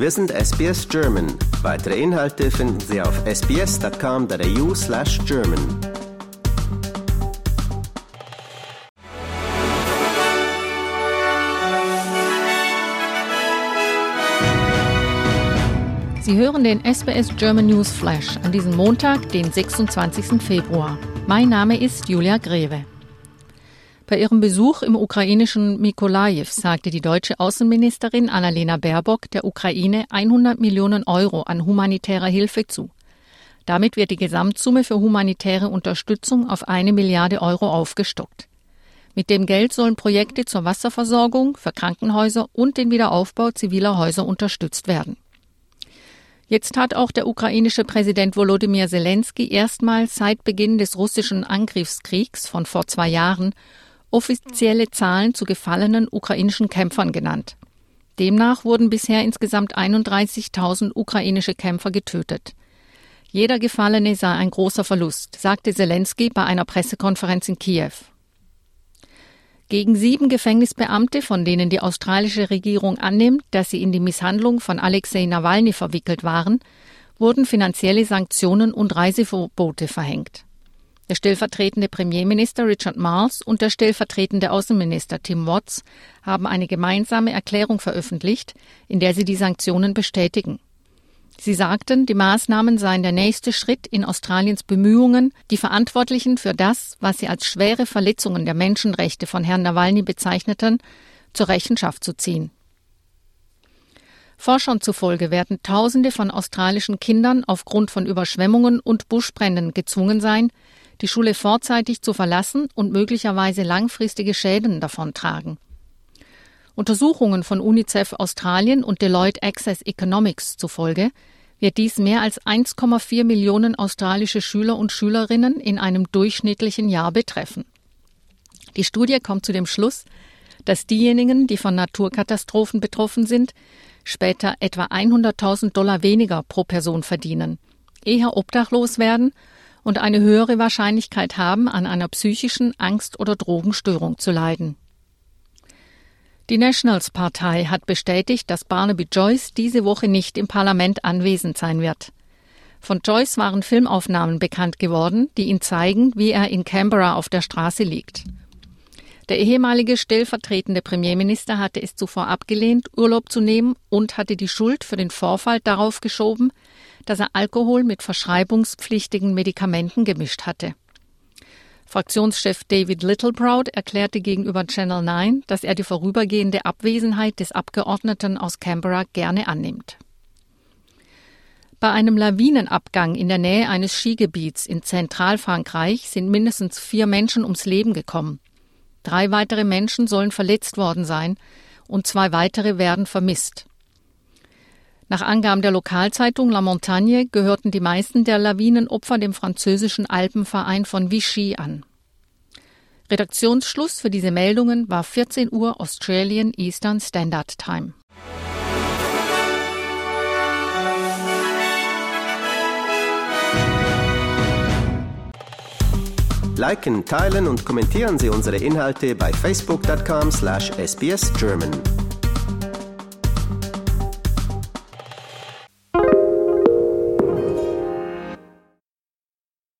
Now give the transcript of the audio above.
Wir sind SBS German. Weitere Inhalte finden Sie auf sbs.com.au slash German. Sie hören den SBS German News Flash an diesem Montag, den 26. Februar. Mein Name ist Julia Greve. Bei ihrem Besuch im ukrainischen Mikolajew sagte die deutsche Außenministerin Annalena Baerbock der Ukraine 100 Millionen Euro an humanitärer Hilfe zu. Damit wird die Gesamtsumme für humanitäre Unterstützung auf eine Milliarde Euro aufgestockt. Mit dem Geld sollen Projekte zur Wasserversorgung, für Krankenhäuser und den Wiederaufbau ziviler Häuser unterstützt werden. Jetzt hat auch der ukrainische Präsident Volodymyr Zelensky erstmals seit Beginn des russischen Angriffskriegs von vor zwei Jahren offizielle Zahlen zu gefallenen ukrainischen Kämpfern genannt. Demnach wurden bisher insgesamt 31.000 ukrainische Kämpfer getötet. Jeder Gefallene sei ein großer Verlust, sagte Zelensky bei einer Pressekonferenz in Kiew. Gegen sieben Gefängnisbeamte, von denen die australische Regierung annimmt, dass sie in die Misshandlung von Alexei Nawalny verwickelt waren, wurden finanzielle Sanktionen und Reiseverbote verhängt. Der stellvertretende Premierminister Richard Marles und der stellvertretende Außenminister Tim Watts haben eine gemeinsame Erklärung veröffentlicht, in der sie die Sanktionen bestätigen. Sie sagten, die Maßnahmen seien der nächste Schritt in Australiens Bemühungen, die Verantwortlichen für das, was sie als schwere Verletzungen der Menschenrechte von Herrn Nawalny bezeichneten, zur Rechenschaft zu ziehen. Forschern zufolge werden Tausende von australischen Kindern aufgrund von Überschwemmungen und Buschbränden gezwungen sein, die Schule vorzeitig zu verlassen und möglicherweise langfristige Schäden davontragen. Untersuchungen von UNICEF Australien und Deloitte Access Economics zufolge wird dies mehr als 1,4 Millionen australische Schüler und Schülerinnen in einem durchschnittlichen Jahr betreffen. Die Studie kommt zu dem Schluss, dass diejenigen, die von Naturkatastrophen betroffen sind, später etwa 100.000 Dollar weniger pro Person verdienen, eher obdachlos werden und eine höhere Wahrscheinlichkeit haben, an einer psychischen Angst- oder Drogenstörung zu leiden. Die Nationals-Partei hat bestätigt, dass Barnaby Joyce diese Woche nicht im Parlament anwesend sein wird. Von Joyce waren Filmaufnahmen bekannt geworden, die ihn zeigen, wie er in Canberra auf der Straße liegt. Der ehemalige stellvertretende Premierminister hatte es zuvor abgelehnt, Urlaub zu nehmen und hatte die Schuld für den Vorfall darauf geschoben, dass er Alkohol mit verschreibungspflichtigen Medikamenten gemischt hatte. Fraktionschef David Littleproud erklärte gegenüber Channel 9, dass er die vorübergehende Abwesenheit des Abgeordneten aus Canberra gerne annimmt. Bei einem Lawinenabgang in der Nähe eines Skigebiets in Zentralfrankreich sind mindestens vier Menschen ums Leben gekommen. Drei weitere Menschen sollen verletzt worden sein und zwei weitere werden vermisst. Nach Angaben der Lokalzeitung La Montagne gehörten die meisten der Lawinenopfer dem französischen Alpenverein von Vichy an. Redaktionsschluss für diese Meldungen war 14 Uhr Australian Eastern Standard Time. Liken, teilen und kommentieren Sie unsere Inhalte bei facebook.com/sbsgerman.